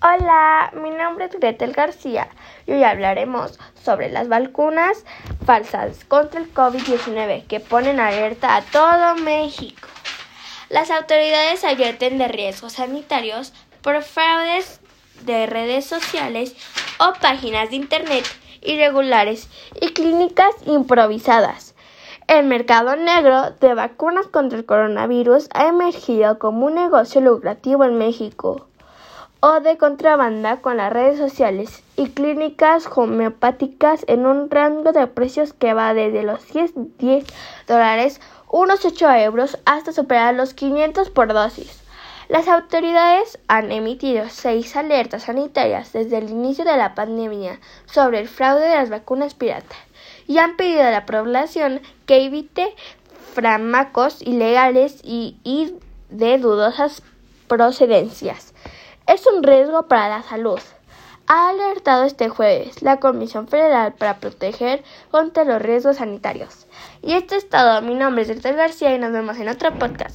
Hola, mi nombre es Gretel García y hoy hablaremos sobre las vacunas falsas contra el COVID-19 que ponen alerta a todo México. Las autoridades advierten de riesgos sanitarios por fraudes de redes sociales o páginas de Internet irregulares y clínicas improvisadas. El mercado negro de vacunas contra el coronavirus ha emergido como un negocio lucrativo en México o de contrabanda con las redes sociales y clínicas homeopáticas en un rango de precios que va desde los 10, 10 dólares, unos 8 euros, hasta superar los 500 por dosis. Las autoridades han emitido seis alertas sanitarias desde el inicio de la pandemia sobre el fraude de las vacunas pirata y han pedido a la población que evite fármacos ilegales y de dudosas procedencias es un riesgo para la salud. Ha alertado este jueves la Comisión Federal para proteger contra los riesgos sanitarios. Y esto es todo. Mi nombre es Delta García y nos vemos en otro podcast.